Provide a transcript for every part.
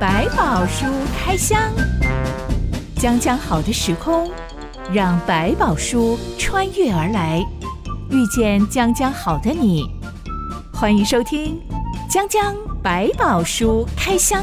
百宝书开箱，将将好的时空，让百宝书穿越而来，遇见将将好的你。欢迎收听《将将百宝书开箱》。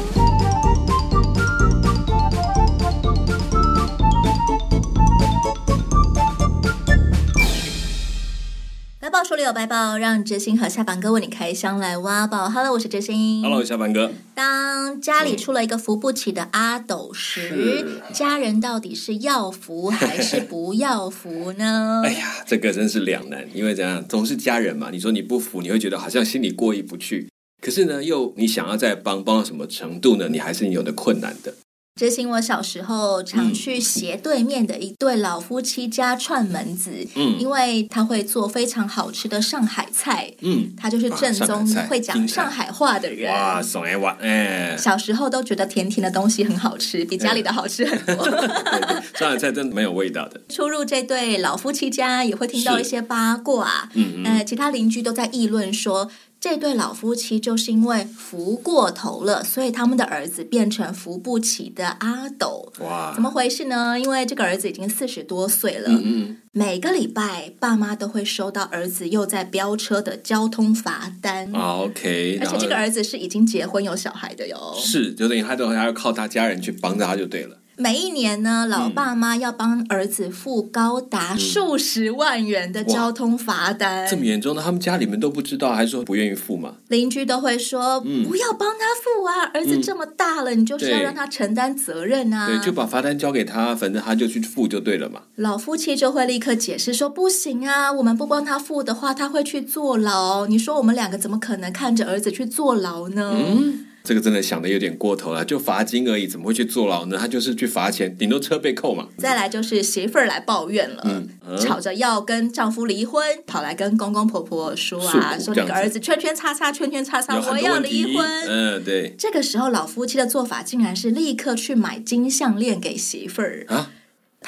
书里有百宝，让哲心和下凡哥为你开箱来挖宝。Hello，我是哲心。Hello，下凡哥。当家里出了一个扶不起的阿斗时，嗯、家人到底是要扶还是不要扶呢？哎呀，这个真是两难，因为怎样，总是家人嘛。你说你不扶，你会觉得好像心里过意不去。可是呢，又你想要再帮，帮到什么程度呢？你还是有的困难的。执行我小时候常去斜对面的一对老夫妻家串门子，嗯，因为他会做非常好吃的上海菜，嗯，他就是正宗会讲上海话的人。哇，送哎哇哎！小时候都觉得甜甜的东西很好吃，比家里的好吃很多。上海菜真的没有味道的。出入这对老夫妻家也会听到一些八卦，嗯嗯，呃，其他邻居都在议论说。这对老夫妻就是因为扶过头了，所以他们的儿子变成扶不起的阿斗。哇，怎么回事呢？因为这个儿子已经四十多岁了，嗯嗯，每个礼拜爸妈都会收到儿子又在飙车的交通罚单。啊，OK，而且这个儿子是已经结婚有小孩的哟。是，就等于他都还要靠他家人去帮着他就对了。每一年呢，老爸妈要帮儿子付高达数十万元的交通罚单。这么严重的，他们家里面都不知道，还是说不愿意付吗？邻居都会说：“嗯、不要帮他付啊，儿子这么大了，嗯、你就是要让他承担责任啊。”对，就把罚单交给他，反正他就去付就对了嘛。老夫妻就会立刻解释说：“不行啊，我们不帮他付的话，他会去坐牢。你说我们两个怎么可能看着儿子去坐牢呢？”嗯这个真的想的有点过头了，就罚金而已，怎么会去坐牢呢？他就是去罚钱，顶多车被扣嘛。再来就是媳妇儿来抱怨了，嗯嗯、吵着要跟丈夫离婚，跑来跟公公婆婆说啊，说你个儿子圈圈叉叉圈圈叉叉，我要离婚。嗯，对。这个时候老夫妻的做法竟然是立刻去买金项链给媳妇儿啊。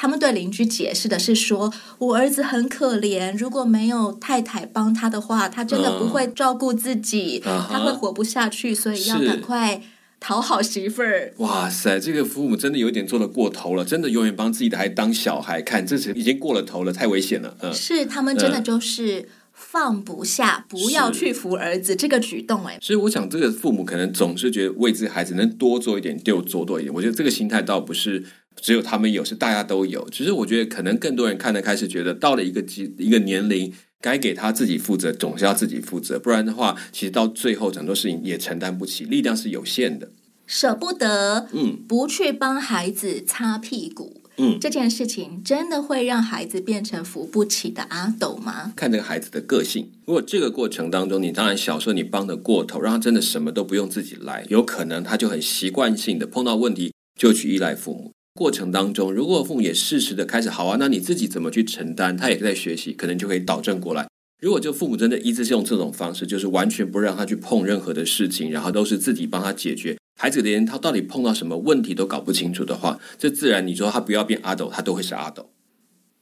他们对邻居解释的是说：“我儿子很可怜，如果没有太太帮他的话，他真的不会照顾自己，嗯、他会活不下去，所以要赶快讨好媳妇儿。”哇塞，这个父母真的有点做的过头了，真的永远帮自己的孩子当小孩看，这是已经过了头了，太危险了。嗯，是他们真的就是放不下，嗯、不要去扶儿子这个举动。哎，所以我想，这个父母可能总是觉得为自己孩子能多做一点就做多一点。我觉得这个心态倒不是。只有他们有，是大家都有。只是我觉得，可能更多人看得开始觉得，到了一个一个年龄，该给他自己负责，总是要自己负责。不然的话，其实到最后很多事情也承担不起，力量是有限的。舍不得，嗯，不去帮孩子擦屁股，嗯，这件事情真的会让孩子变成扶不起的阿斗吗？看这个孩子的个性。如果这个过程当中，你当然小时候你帮得过头，让他真的什么都不用自己来，有可能他就很习惯性的碰到问题就去依赖父母。过程当中，如果父母也适时的开始好啊，那你自己怎么去承担？他也在学习，可能就可以导正过来。如果就父母真的一直是用这种方式，就是完全不让他去碰任何的事情，然后都是自己帮他解决，孩子连他到底碰到什么问题都搞不清楚的话，这自然你说他不要变阿斗，他都会是阿斗。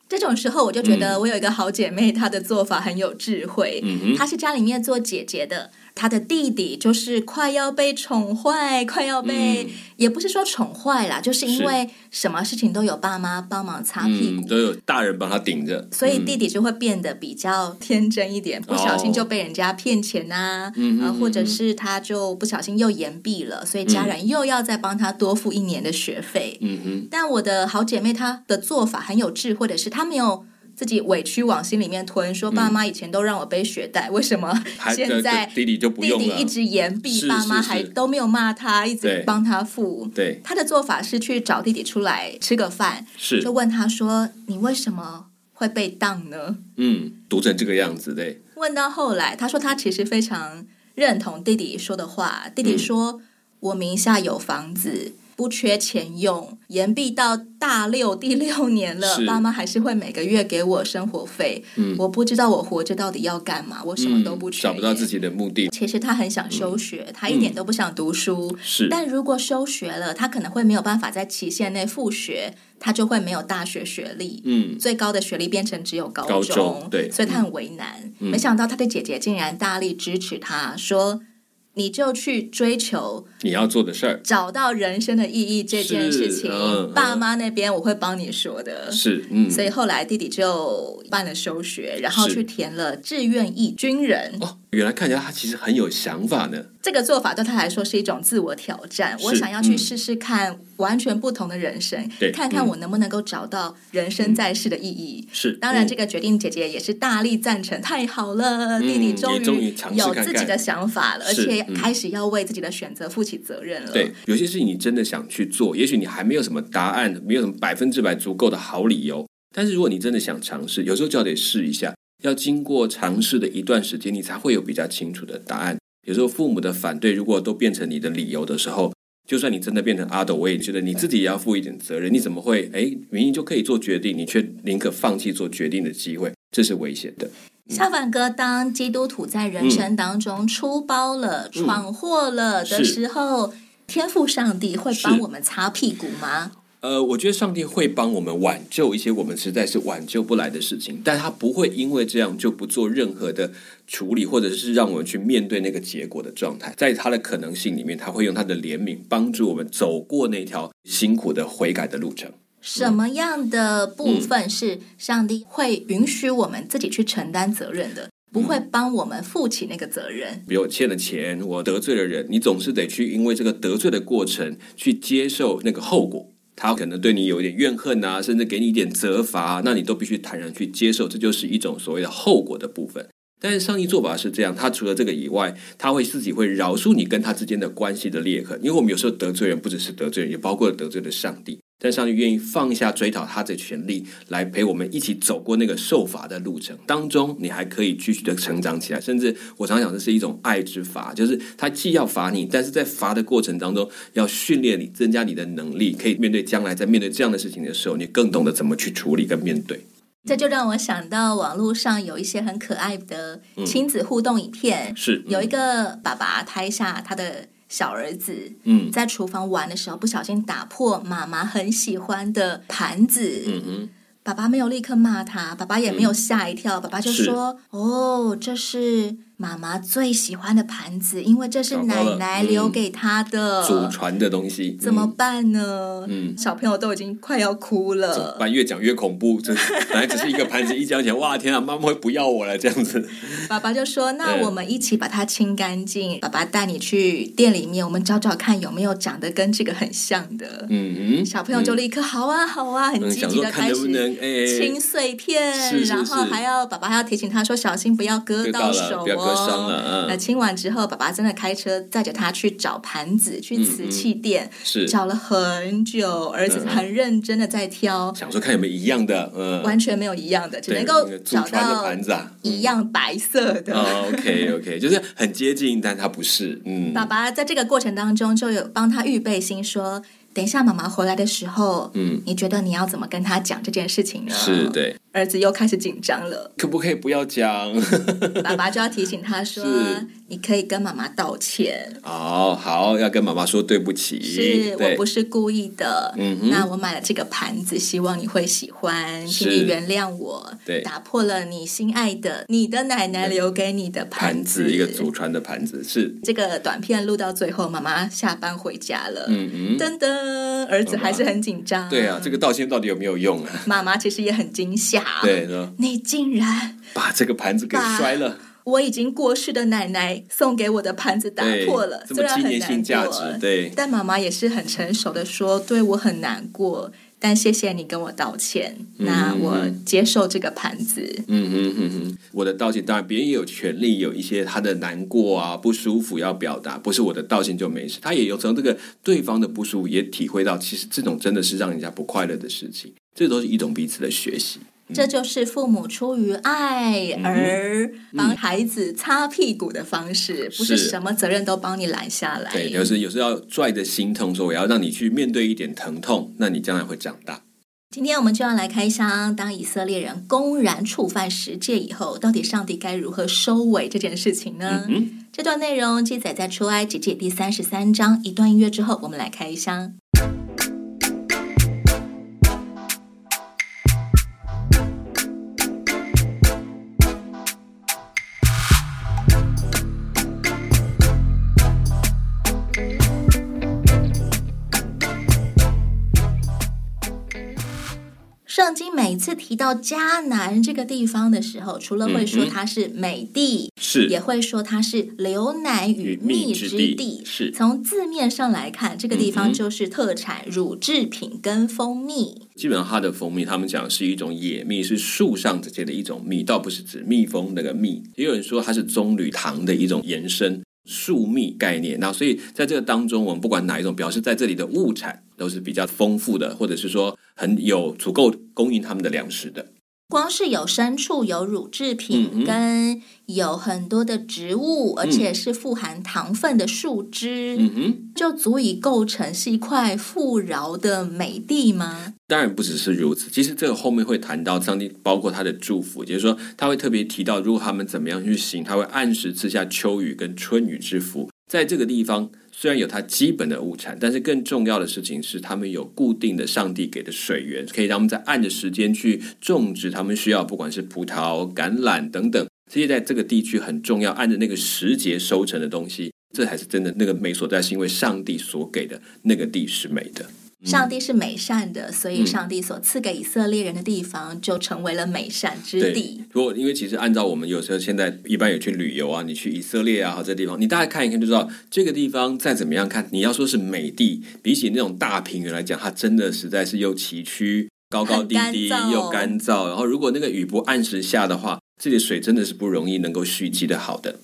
这种时候，我就觉得我有一个好姐妹，她的做法很有智慧。她是家里面做姐姐的。他的弟弟就是快要被宠坏，快要被、嗯、也不是说宠坏啦，就是因为什么事情都有爸妈帮忙擦屁股，嗯、都有大人帮他顶着，所以弟弟就会变得比较天真一点，嗯、不小心就被人家骗钱啊，嗯、啊，或者是他就不小心又延毕了，所以家人又要再帮他多付一年的学费。嗯哼，但我的好姐妹她的做法很有智慧的是，她没有。自己委屈往心里面吞，说爸妈以前都让我背学贷，嗯、为什么 现在弟弟就不用了？弟弟一直言毕，爸妈还都没有骂他，一直帮他付。对，他的做法是去找弟弟出来吃个饭，是就问他说：“你为什么会被当呢？”嗯，读成这个样子，对。问到后来，他说他其实非常认同弟弟说的话。弟弟说：“嗯、我名下有房子。”不缺钱用，延毕到大六第六年了，爸妈还是会每个月给我生活费。嗯，我不知道我活着到底要干嘛，我什么都不缺，找不到自己的目的。其实他很想休学，嗯、他一点都不想读书。是，但如果休学了，他可能会没有办法在期限内复学，他就会没有大学学历。嗯，最高的学历变成只有高中。高中，对，所以他很为难。嗯、没想到他的姐姐竟然大力支持他，说。你就去追求你要做的事儿，找到人生的意义这件事情。嗯、爸妈那边我会帮你说的，是，嗯。所以后来弟弟就办了休学，然后去填了志愿役军人。哦，原来看起来他其实很有想法呢。这个做法对他来说是一种自我挑战，我想要去试试看完全不同的人生，对，看看我能不能够找到人生在世的意义。嗯、是，当然这个决定姐姐也是大力赞成，太好了，弟弟终于有自己的想法了，而且。开始要为自己的选择负起责任了。对，有些事情你真的想去做，也许你还没有什么答案，没有什么百分之百足够的好理由。但是如果你真的想尝试，有时候就要得试一下。要经过尝试的一段时间，你才会有比较清楚的答案。有时候父母的反对，如果都变成你的理由的时候，就算你真的变成阿斗，我也觉得你自己也要负一点责任。你怎么会？哎，明明就可以做决定，你却宁可放弃做决定的机会，这是危险的。小凡哥，当基督徒在人生当中出包了、嗯、闯祸了的时候，天赋上帝会帮我们擦屁股吗？呃，我觉得上帝会帮我们挽救一些我们实在是挽救不来的事情，但他不会因为这样就不做任何的处理，或者是让我们去面对那个结果的状态。在他的可能性里面，他会用他的怜悯帮助我们走过那条辛苦的悔改的路程。什么样的部分是上帝会允许我们自己去承担责任的？不会帮我们负起那个责任？比如我欠了钱，我得罪了人，你总是得去因为这个得罪的过程去接受那个后果。他可能对你有一点怨恨啊，甚至给你一点责罚，那你都必须坦然去接受，这就是一种所谓的后果的部分。但是上帝做法是这样，他除了这个以外，他会自己会饶恕你跟他之间的关系的裂痕，因为我们有时候得罪人，不只是得罪人，也包括得罪了上帝。但上帝愿意放下追讨他的权利，来陪我们一起走过那个受罚的路程当中，你还可以继续的成长起来。甚至我常常讲，这是一种爱之罚，就是他既要罚你，但是在罚的过程当中，要训练你，增加你的能力，可以面对将来在面对这样的事情的时候，你更懂得怎么去处理跟面对。这就让我想到网络上有一些很可爱的亲子互动影片，嗯、是有一个爸爸拍下他的小儿子，嗯，在厨房玩的时候不小心打破妈妈很喜欢的盘子，嗯哼，爸爸没有立刻骂他，爸爸也没有吓一跳，嗯、爸爸就说：“哦，这是。”妈妈最喜欢的盘子，因为这是奶奶留给她的祖传的东西，怎么办呢？嗯，小朋友都已经快要哭了。怎么办？越讲越恐怖。这 本来只是一个盘子，一讲起来，哇，天啊，妈妈会不要我了这样子。爸爸就说：“那我们一起把它清干净。”爸爸带你去店里面，我们找找看有没有长得跟这个很像的。嗯嗯，小朋友就立刻好啊好啊，很积极的开始清碎片，然后还要爸爸还要提醒他说：“小心不要割到手哦。”伤了，那清完之后，爸爸真的开车载着他去找盘子，去瓷器店，是。找了很久，儿子很认真的在挑，想说看有没有一样的，嗯，完全没有一样的，只能够找到盘子啊，一样白色的。OK OK，就是很接近，但他不是。嗯，爸爸在这个过程当中就有帮他预备心说。等一下，妈妈回来的时候，嗯，你觉得你要怎么跟他讲这件事情呢？是对，儿子又开始紧张了，可不可以不要讲？爸爸就要提醒他说。你可以跟妈妈道歉。哦，好，要跟妈妈说对不起。是我不是故意的。嗯，那我买了这个盘子，希望你会喜欢，请你原谅我。对，打破了你心爱的你的奶奶留给你的盘子，盘子一个祖传的盘子。是这个短片录到最后，妈妈下班回家了。嗯嗯，噔噔，儿子还是很紧张。对啊，这个道歉到底有没有用啊？妈妈其实也很惊吓。对，你竟然把这个盘子给摔了。我已经过世的奶奶送给我的盘子打破了，这么纪念性价值，对，但妈妈也是很成熟的说，对我很难过，但谢谢你跟我道歉，嗯、那我接受这个盘子。嗯哼哼哼，我的道歉当然别人也有权利有一些他的难过啊不舒服要表达，不是我的道歉就没事，他也有从这个对方的不舒服也体会到，其实这种真的是让人家不快乐的事情，这都是一种彼此的学习。这就是父母出于爱而帮孩子擦屁股的方式，嗯、不是什么责任都帮你揽下来。对，有时有时要拽着心痛，说我要让你去面对一点疼痛，那你将来会长大。今天我们就要来开箱，当以色列人公然触犯十诫以后，到底上帝该如何收尾这件事情呢？这段内容记载在出埃及记第三十三章。一段音乐之后，我们来开箱。圣经每次提到迦南这个地方的时候，除了会说它是美地，是、嗯、也会说它是流奶与蜜之地。之地是从字面上来看，这个地方就是特产乳制品跟蜂蜜。基本上它的蜂蜜，他们讲是一种野蜜，是树上直接的一种蜜，倒不是指蜜蜂那个蜜。也有人说它是棕榈糖的一种延伸。树蜜概念，那所以在这个当中，我们不管哪一种，表示在这里的物产都是比较丰富的，或者是说很有足够供应他们的粮食的。光是有牲畜、有乳制品，嗯、跟有很多的植物，而且是富含糖分的树枝，嗯哼，就足以构成是一块富饶的美地吗？当然不只是如此。其实这个后面会谈到上帝，包括他的祝福，就是说他会特别提到，如果他们怎么样去行，他会按时赐下秋雨跟春雨之福。在这个地方，虽然有它基本的物产，但是更重要的事情是，他们有固定的上帝给的水源，可以让他们在按着时间去种植他们需要，不管是葡萄、橄榄等等这些，在这个地区很重要，按着那个时节收成的东西，这才是真的那个美所在，是因为上帝所给的那个地是美的。上帝是美善的，所以上帝所赐给以色列人的地方就成为了美善之地。如果因为其实按照我们有时候现在一般有去旅游啊，你去以色列啊，好这地方，你大概看一看就知道，这个地方再怎么样看，你要说是美地，比起那种大平原来讲，它真的实在是又崎岖、高高低低又干燥。然后如果那个雨不按时下的话，这里水真的是不容易能够蓄积的好的。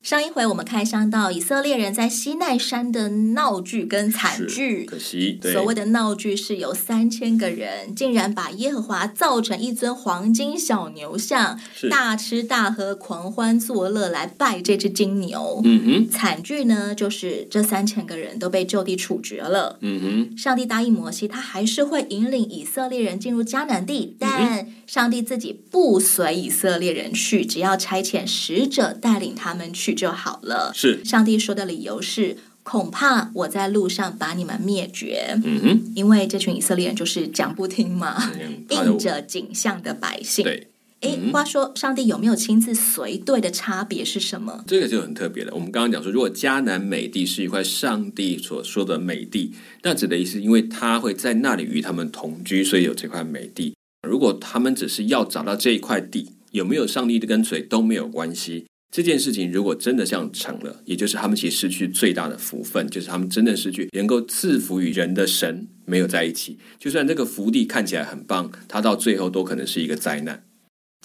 上一回我们开箱到以色列人在西奈山的闹剧跟惨剧，可惜所谓的闹剧是有三千个人竟然把耶和华造成一尊黄金小牛像，大吃大喝、狂欢作乐来拜这只金牛。嗯哼，惨剧呢就是这三千个人都被就地处决了。嗯哼，上帝答应摩西，他还是会引领以色列人进入迦南地，但上帝自己不随以色列人去，只要差遣使者带领他们去。就好了。是上帝说的理由是，恐怕我在路上把你们灭绝。嗯哼，因为这群以色列人就是讲不听嘛，应着景象的百姓。对，哎、嗯，话说上帝有没有亲自随队的差别是什么？这个就很特别了。我们刚刚讲说，如果迦南美地是一块上帝所说的美地，那指的意思，因为他会在那里与他们同居，所以有这块美地。如果他们只是要找到这一块地，有没有上帝的跟随都没有关系。这件事情如果真的像成了，也就是他们其实失去最大的福分，就是他们真的失去能够赐福于人的神没有在一起。就算这个福地看起来很棒，它到最后都可能是一个灾难。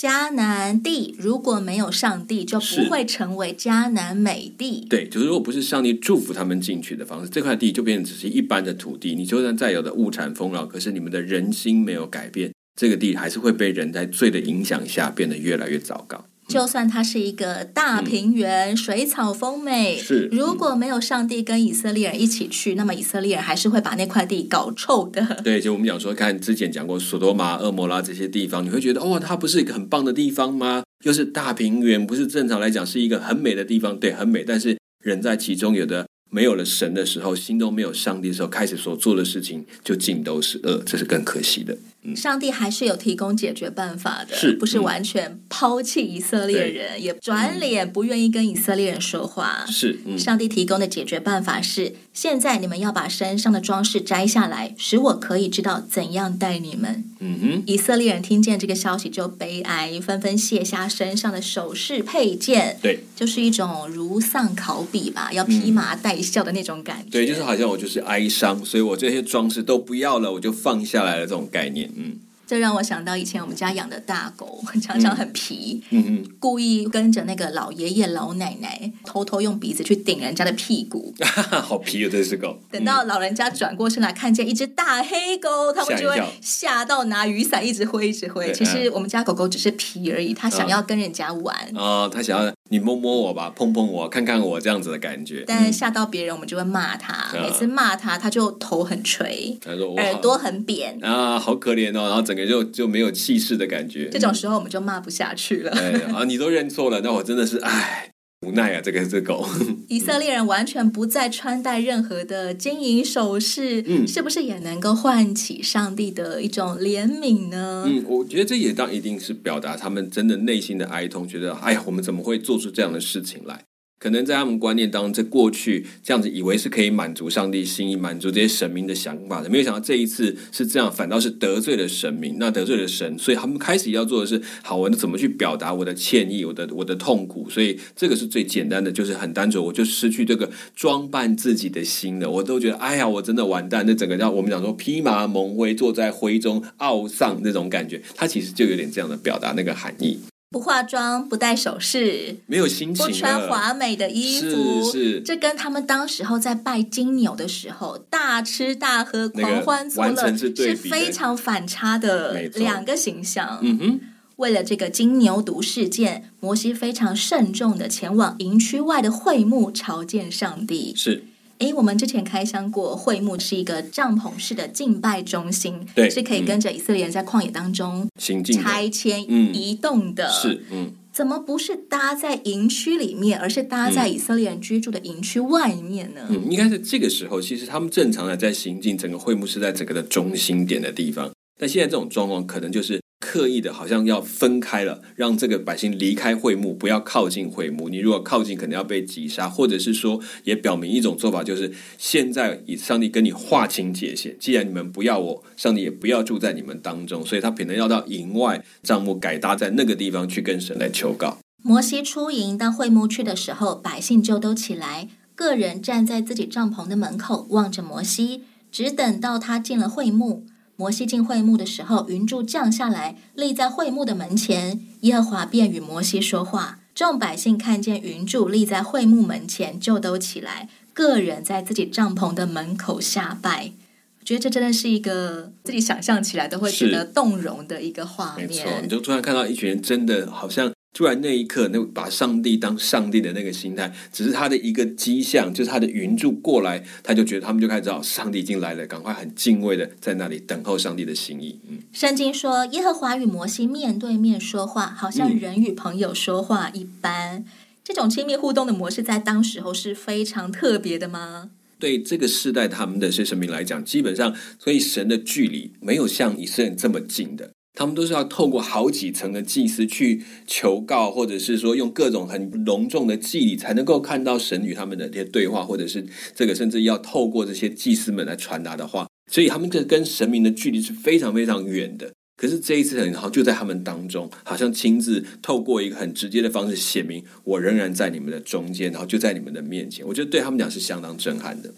迦南地如果没有上帝，就不会成为迦南美地。对，就是如果不是上帝祝福他们进去的方式，这块地就变成只是一般的土地。你就算再有的物产丰饶，可是你们的人心没有改变，这个地还是会被人在罪的影响下变得越来越糟糕。就算它是一个大平原，嗯、水草丰美，是如果没有上帝跟以色列人一起去，那么以色列人还是会把那块地搞臭的。对，就我们讲说，看之前讲过索多玛、恶摩拉这些地方，你会觉得哦，它不是一个很棒的地方吗？又是大平原，不是正常来讲是一个很美的地方？对，很美，但是人在其中，有的没有了神的时候，心中没有上帝的时候，开始所做的事情就尽都是恶，这是更可惜的。上帝还是有提供解决办法的，是不是完全抛弃以色列人，也转脸不愿意跟以色列人说话？是，上帝提供的解决办法是：现在你们要把身上的装饰摘下来，使我可以知道怎样待你们。嗯哼，以色列人听见这个消息就悲哀，纷纷卸下身上的首饰配件。对，就是一种如丧考妣吧，要披麻戴孝的那种感觉。对，就是好像我就是哀伤，所以我这些装饰都不要了，我就放下来了这种概念。嗯，这让我想到以前我们家养的大狗，常常很皮，嗯嗯，故意跟着那个老爷爷老奶奶，偷偷用鼻子去顶人家的屁股，好皮哦，这只狗。等到老人家转过身来看见一只大黑狗，他们就会吓到拿雨伞一直挥一直挥。其实我们家狗狗只是皮而已，它想要跟人家玩啊，它想要。你摸摸我吧，碰碰我，看看我这样子的感觉。但吓到别人，我们就会骂他。嗯、每次骂他，他就头很垂，他说耳朵很扁啊，好可怜哦。然后整个就就没有气势的感觉。这种时候我们就骂不下去了。哎、啊，你都认错了，那我真的是哎。无奈啊，这个这狗。以色列人完全不再穿戴任何的金银首饰，嗯，是不是也能够唤起上帝的一种怜悯呢？嗯，我觉得这也当一定是表达他们真的内心的哀痛，觉得哎呀，我们怎么会做出这样的事情来？可能在他们观念当中，在过去这样子以为是可以满足上帝心意、满足这些神明的想法的，没有想到这一次是这样，反倒是得罪了神明，那得罪了神，所以他们开始要做的是：好，我怎么去表达我的歉意、我的我的痛苦？所以这个是最简单的，就是很单纯，我就失去这个装扮自己的心了。我都觉得，哎呀，我真的完蛋。那整个叫我们讲说披麻蒙灰，坐在灰中懊丧那种感觉，它其实就有点这样的表达那个含义。不化妆，不戴首饰，没有心情，不穿华美的衣服，是，是这跟他们当时候在拜金牛的时候大吃大喝、狂欢作乐是，是非常反差的两个形象。嗯哼，为了这个金牛犊事件，摩西非常慎重的前往营区外的会幕朝见上帝。是。诶，我们之前开箱过，会幕是一个帐篷式的敬拜中心，对，是可以跟着以色列人在旷野当中行进、拆迁、移动的。是，嗯，怎么不是搭在营区里面，而是搭在以色列人居住的营区外面呢？嗯，应该是这个时候，其实他们正常的在行进，整个会幕是在整个的中心点的地方。但现在这种状况，可能就是。刻意的，好像要分开了，让这个百姓离开会幕，不要靠近会幕。你如果靠近，可能要被击杀，或者是说，也表明一种做法，就是现在以上帝跟你划清界限。既然你们不要我，上帝也不要住在你们当中，所以他可能要到营外帐幕改搭在那个地方去跟神来求告。摩西出营到会幕去的时候，百姓就都起来，个人站在自己帐篷的门口，望着摩西，只等到他进了会幕。摩西进会幕的时候，云柱降下来，立在会幕的门前。耶和华便与摩西说话。众百姓看见云柱立在会幕门前，就都起来，个人在自己帐篷的门口下拜。我觉得这真的是一个自己想象起来都会觉得动容的一个画面。没错，你就突然看到一群人，真的好像。突然那一刻，那把上帝当上帝的那个心态，只是他的一个迹象，就是他的云柱过来，他就觉得他们就开始知道上帝已经来了，赶快很敬畏的在那里等候上帝的心意。嗯，圣经说耶和华与摩西面对面说话，好像人与朋友说话一般。嗯，这种亲密互动的模式，在当时候是非常特别的吗？对这个世代他们的神明来讲，基本上所以神的距离没有像以色列人这么近的。他们都是要透过好几层的祭司去求告，或者是说用各种很隆重的祭礼，才能够看到神与他们的这些对话，或者是这个甚至要透过这些祭司们来传达的话，所以他们这跟神明的距离是非常非常远的。可是这一次很好，就在他们当中，好像亲自透过一个很直接的方式写明，我仍然在你们的中间，然后就在你们的面前。我觉得对他们讲是相当震撼的。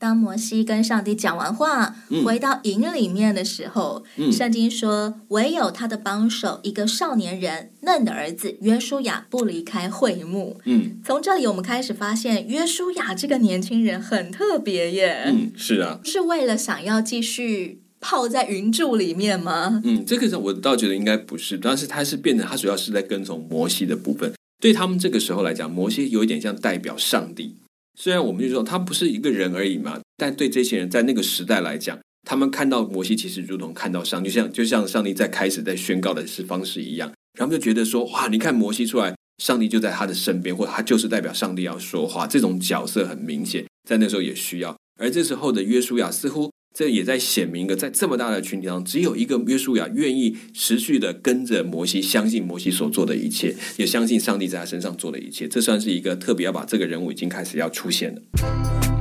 当摩西跟上帝讲完话，回到营里面的时候，嗯、圣经说，唯有他的帮手一个少年人嫩的儿子约书亚不离开会幕。嗯，从这里我们开始发现，约书亚这个年轻人很特别耶。嗯，是啊，是为了想要继续泡在云柱里面吗？嗯，这个我倒觉得应该不是，但是他是变成他主要是在跟从摩西的部分。对他们这个时候来讲，摩西有一点像代表上帝。虽然我们就说他不是一个人而已嘛，但对这些人在那个时代来讲，他们看到摩西其实如同看到上帝，就像就像上帝在开始在宣告的是方式一样，然后就觉得说哇，你看摩西出来，上帝就在他的身边，或者他就是代表上帝要说话，这种角色很明显，在那时候也需要。而这时候的约书亚似乎。这也在显明一个，在这么大的群体上，只有一个约书亚愿意持续的跟着摩西，相信摩西所做的一切，也相信上帝在他身上做的一切。这算是一个特别要把这个人物已经开始要出现了。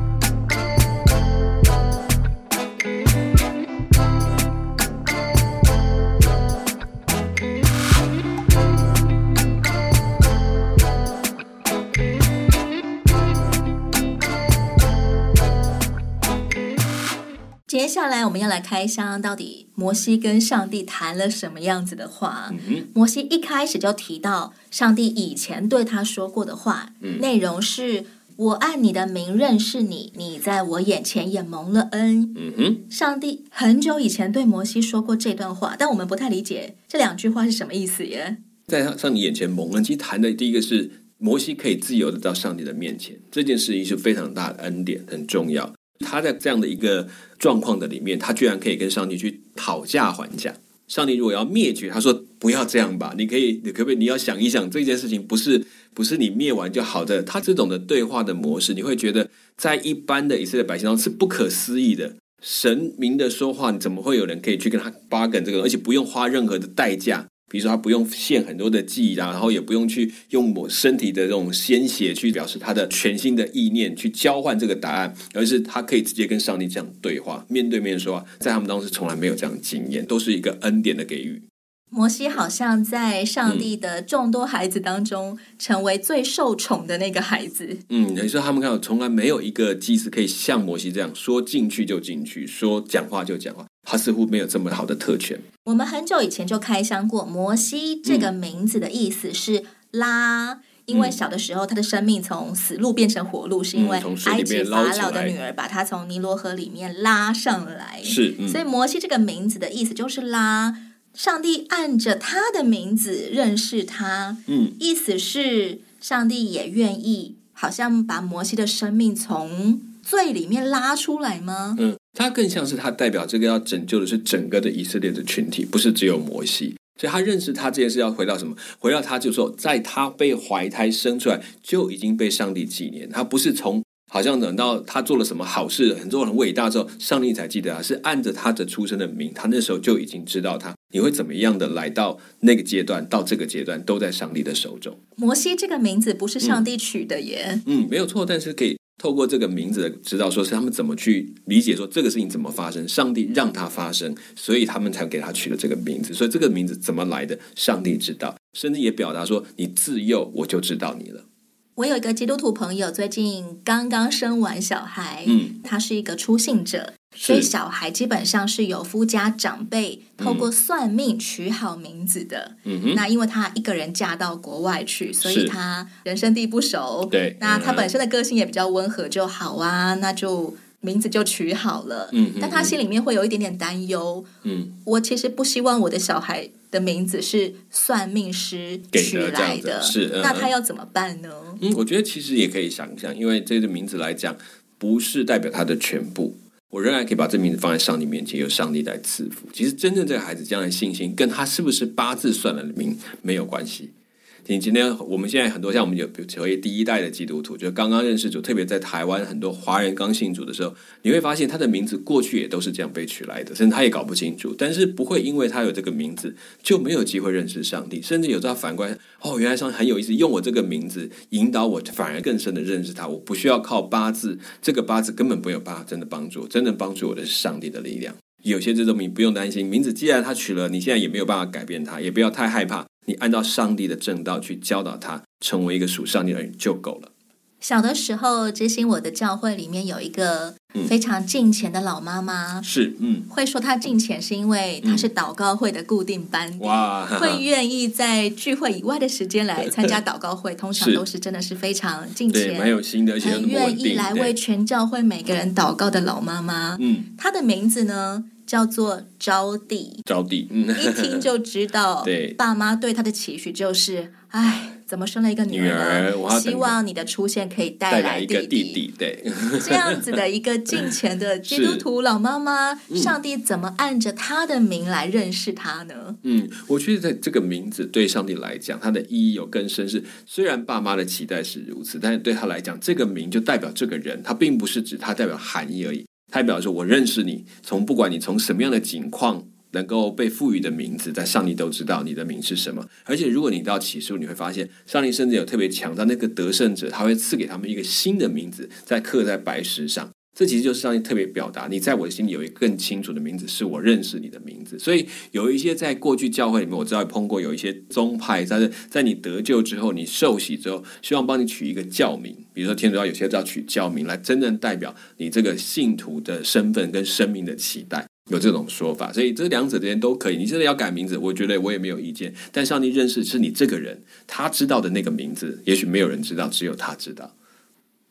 下来我们要来开箱，到底摩西跟上帝谈了什么样子的话？嗯、摩西一开始就提到上帝以前对他说过的话，嗯、内容是：“我按你的名认识你，你在我眼前也蒙了恩。”嗯哼，上帝很久以前对摩西说过这段话，但我们不太理解这两句话是什么意思耶？在上帝眼前蒙恩，其实谈的第一个是摩西可以自由的到上帝的面前，这件事情是非常大的恩典，很重要。他在这样的一个状况的里面，他居然可以跟上帝去讨价还价。上帝如果要灭绝，他说不要这样吧，你可以，你可不可以？你要想一想，这件事情不是不是你灭完就好的。他这种的对话的模式，你会觉得在一般的以色列百姓中是不可思议的。神明的说话，你怎么会有人可以去跟他 bargain 这个，而且不用花任何的代价？比如说，他不用献很多的祭啊，然后也不用去用我身体的这种鲜血去表示他的全新的意念，去交换这个答案，而是他可以直接跟上帝这样对话，面对面说话。在他们当时从来没有这样的经验，都是一个恩典的给予。摩西好像在上帝的众多孩子当中，成为最受宠的那个孩子。嗯，你说他们看到，从来没有一个祭司可以像摩西这样说进去就进去，说讲话就讲话。他似乎没有这么好的特权。我们很久以前就开箱过，摩西这个名字的意思是拉，嗯、因为小的时候他的生命从死路变成活路，嗯、是因为埃及法老的女儿把他从尼罗河里面拉上来。是，嗯、所以摩西这个名字的意思就是拉。上帝按着他的名字认识他，嗯，意思是上帝也愿意，好像把摩西的生命从罪里面拉出来吗？嗯，他更像是他代表这个要拯救的是整个的以色列的群体，不是只有摩西。所以他认识他这件事要回到什么？回到他就说，在他被怀胎生出来就已经被上帝纪念，他不是从。好像等到他做了什么好事，很多很伟大之后，上帝才记得他，是按着他的出生的名，他那时候就已经知道他你会怎么样的来到那个阶段，到这个阶段都在上帝的手中。摩西这个名字不是上帝取的耶，嗯，嗯，没有错，但是可以透过这个名字知道说是他们怎么去理解说这个事情怎么发生，上帝让他发生，所以他们才给他取了这个名字。所以这个名字怎么来的，上帝知道，甚至也表达说你自幼我就知道你了。我有一个基督徒朋友，最近刚刚生完小孩，嗯，他是一个初信者，所以小孩基本上是由夫家长辈透过算命取好名字的。嗯哼，那因为他一个人嫁到国外去，所以他人生地不熟，对，那他本身的个性也比较温和，就好啊，那就名字就取好了。嗯，但他心里面会有一点点担忧。嗯，我其实不希望我的小孩的名字是算命师取来的，是，那他要怎么办呢？嗯，我觉得其实也可以想想，因为这个名字来讲，不是代表他的全部。我仍然可以把这名字放在上帝面前，由上帝来赐福。其实真正这个孩子将来信心，跟他是不是八字算了的命没有关系。你今天我们现在很多像我们有比如成为第一代的基督徒，就刚刚认识主，特别在台湾很多华人刚信主的时候，你会发现他的名字过去也都是这样被取来的，甚至他也搞不清楚。但是不会因为他有这个名字就没有机会认识上帝，甚至有时候反过来，哦，原来上帝很有意思，用我这个名字引导我，反而更深的认识他。我不需要靠八字，这个八字根本没有办法真的帮助，真正帮助我的是上帝的力量。有些这种名不用担心，名字既然他取了，你现在也没有办法改变他，也不要太害怕。你按照上帝的正道去教导他，成为一个属上帝的人就够了。小的时候，执行我的教会里面有一个非常敬虔的老妈妈，是嗯，会说她敬虔是因为她是祷告会的固定班底，哇，会愿意在聚会以外的时间来参加祷告会，通常都是真的是非常敬虔，蛮有心的，而且很愿意来为全教会每个人祷告的老妈妈。嗯，她的名字呢？叫做招娣，招娣，一听就知道，对，爸妈对他的期许就是，哎，怎么生了一个女儿？女儿，希望你的出现可以带来一个弟弟，对，这样子的一个敬虔的 基督徒老妈妈，上帝怎么按着他的名来认识他呢？嗯，我觉得在这个名字对上帝来讲，它的意义有更深。是虽然爸妈的期待是如此，但是对他来讲，这个名就代表这个人，他并不是指他代表含义而已。代表说，我认识你，从不管你从什么样的境况能够被赋予的名字，在上帝都知道你的名是什么。而且，如果你到启示录，你会发现，上帝甚至有特别强调，那个得胜者他会赐给他们一个新的名字，在刻在白石上。这其实就是上帝特别表达，你在我心里有一个更清楚的名字，是我认识你的名字。所以，有一些在过去教会里面，我知道碰过有一些宗派，但是在你得救之后，你受洗之后，希望帮你取一个教名，比如说天主教有些叫取教名，来真正代表你这个信徒的身份跟生命的期待，有这种说法。所以这两者之间都可以。你真的要改名字，我觉得我也没有意见。但上帝认识是你这个人，他知道的那个名字，也许没有人知道，只有他知道。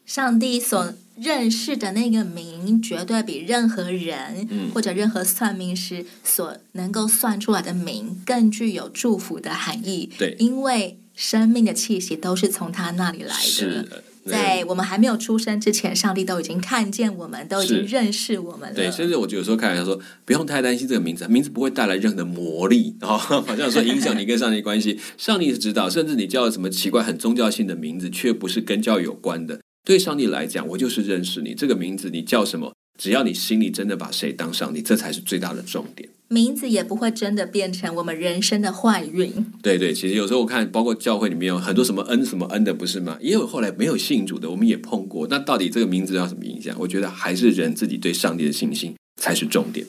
上帝所认识的那个名，绝对比任何人或者任何算命师所能够算出来的名更具有祝福的含义。对，因为生命的气息都是从他那里来的。是，在我们还没有出生之前，上帝都已经看见我们，都已经认识我们了。对，甚至我有时候开玩笑说，不用太担心这个名字，名字不会带来任何的魔力，然后好像说影响你跟上帝关系。上帝是知道，甚至你叫什么奇怪、很宗教性的名字，却不是跟教有关的。对上帝来讲，我就是认识你这个名字，你叫什么？只要你心里真的把谁当上帝，这才是最大的重点。名字也不会真的变成我们人生的坏运。对对，其实有时候我看，包括教会里面有很多什么恩什么恩的，不是吗？也有后来没有信主的，我们也碰过。那到底这个名字要什么影响？我觉得还是人自己对上帝的信心才是重点。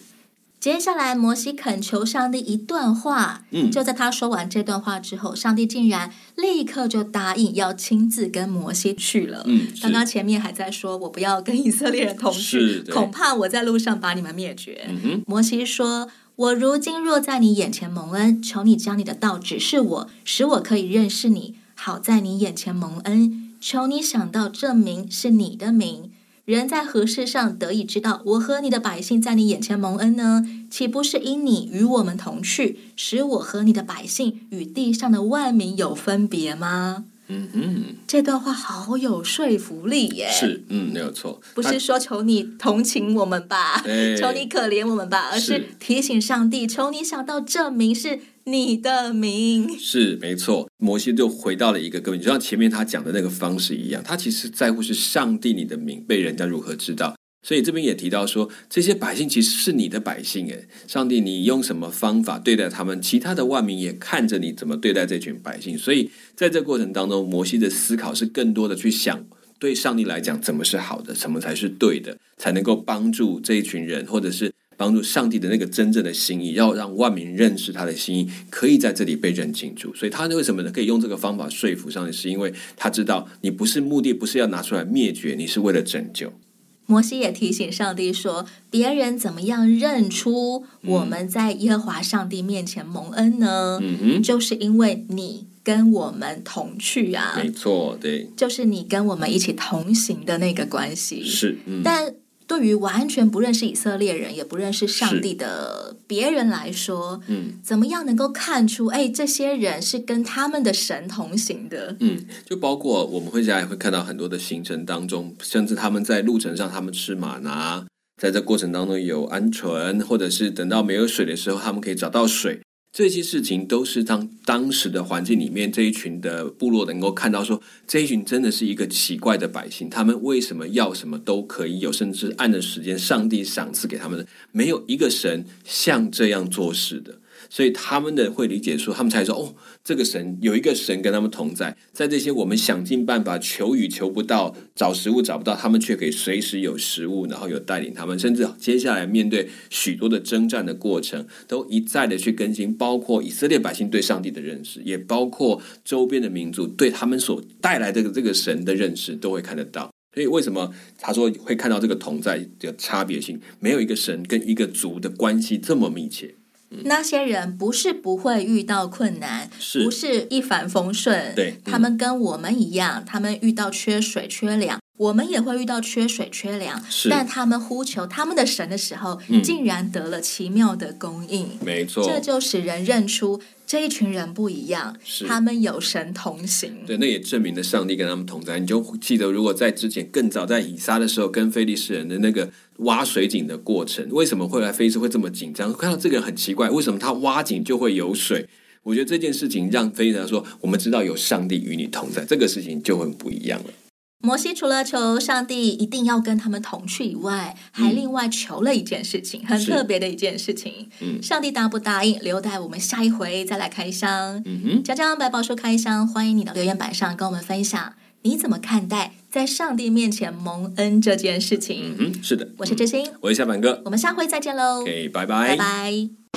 接下来，摩西恳求上帝一段话。嗯，就在他说完这段话之后，上帝竟然立刻就答应要亲自跟摩西去了。嗯，刚刚前面还在说，我不要跟以色列人同去，恐怕我在路上把你们灭绝。嗯哼，摩西说：“我如今若在你眼前蒙恩，求你将你的道指示我，使我可以认识你，好在你眼前蒙恩。求你想到这名是你的名。”人在何事上得以知道我和你的百姓在你眼前蒙恩呢？岂不是因你与我们同去，使我和你的百姓与地上的万民有分别吗？嗯嗯，这段话好有说服力耶！是，嗯，没有错，不是说求你同情我们吧，求你可怜我们吧，而是提醒上帝，求你想到这名是你的名。是，没错。摩西就回到了一个根本，就像前面他讲的那个方式一样，他其实在乎是上帝你的名被人家如何知道。所以这边也提到说，这些百姓其实是你的百姓，诶，上帝，你用什么方法对待他们？其他的万民也看着你怎么对待这群百姓。所以在这过程当中，摩西的思考是更多的去想，对上帝来讲，怎么是好的，什么才是对的，才能够帮助这一群人，或者是帮助上帝的那个真正的心意，要让万民认识他的心意，可以在这里被认清楚。所以他为什么呢？可以用这个方法说服上帝，是因为他知道你不是目的，不是要拿出来灭绝，你是为了拯救。摩西也提醒上帝说：“别人怎么样认出我们在耶和华上帝面前蒙恩呢？嗯哼，就是因为你跟我们同去啊，没错，对，就是你跟我们一起同行的那个关系。是，嗯，但。”对于完全不认识以色列人，也不认识上帝的别人来说，嗯，怎么样能够看出，哎，这些人是跟他们的神同行的？嗯，就包括我们会现在会看到很多的行程当中，甚至他们在路程上，他们吃马拿，在这过程当中有鹌鹑，或者是等到没有水的时候，他们可以找到水。这些事情都是当当时的环境里面这一群的部落能够看到说，这一群真的是一个奇怪的百姓，他们为什么要什么都可以有，甚至按着时间，上帝赏赐给他们的，没有一个神像这样做事的。所以他们的会理解说，他们才说哦，这个神有一个神跟他们同在，在这些我们想尽办法求雨求不到，找食物找不到，他们却可以随时有食物，然后有带领他们，甚至接下来面对许多的征战的过程，都一再的去更新，包括以色列百姓对上帝的认识，也包括周边的民族对他们所带来的这个神的认识，都会看得到。所以为什么他说会看到这个同在的差别性？没有一个神跟一个族的关系这么密切。那些人不是不会遇到困难，是不是一帆风顺？对，他们跟我们一样，他们遇到缺水、缺粮。我们也会遇到缺水、缺粮，但他们呼求他们的神的时候，嗯、竟然得了奇妙的供应。没错，这就使人认出这一群人不一样，是他们有神同行。对，那也证明了上帝跟他们同在。你就记得，如果在之前更早在以撒的时候，跟非利士人的那个挖水井的过程，为什么会来非利士会这么紧张？看到这个人很奇怪，为什么他挖井就会有水？我觉得这件事情让非利士说：“我们知道有上帝与你同在，这个事情就很不一样了。”摩西除了求上帝一定要跟他们同去以外，还另外求了一件事情，嗯、很特别的一件事情。嗯，上帝答不答应，留待我们下一回再来开箱。嗯哼，江江百宝书开箱，欢迎你的留言板上跟我们分享，你怎么看待在上帝面前蒙恩这件事情？嗯，是的，我是真心，我是小板哥，我们下回再见喽。OK，拜拜，拜拜。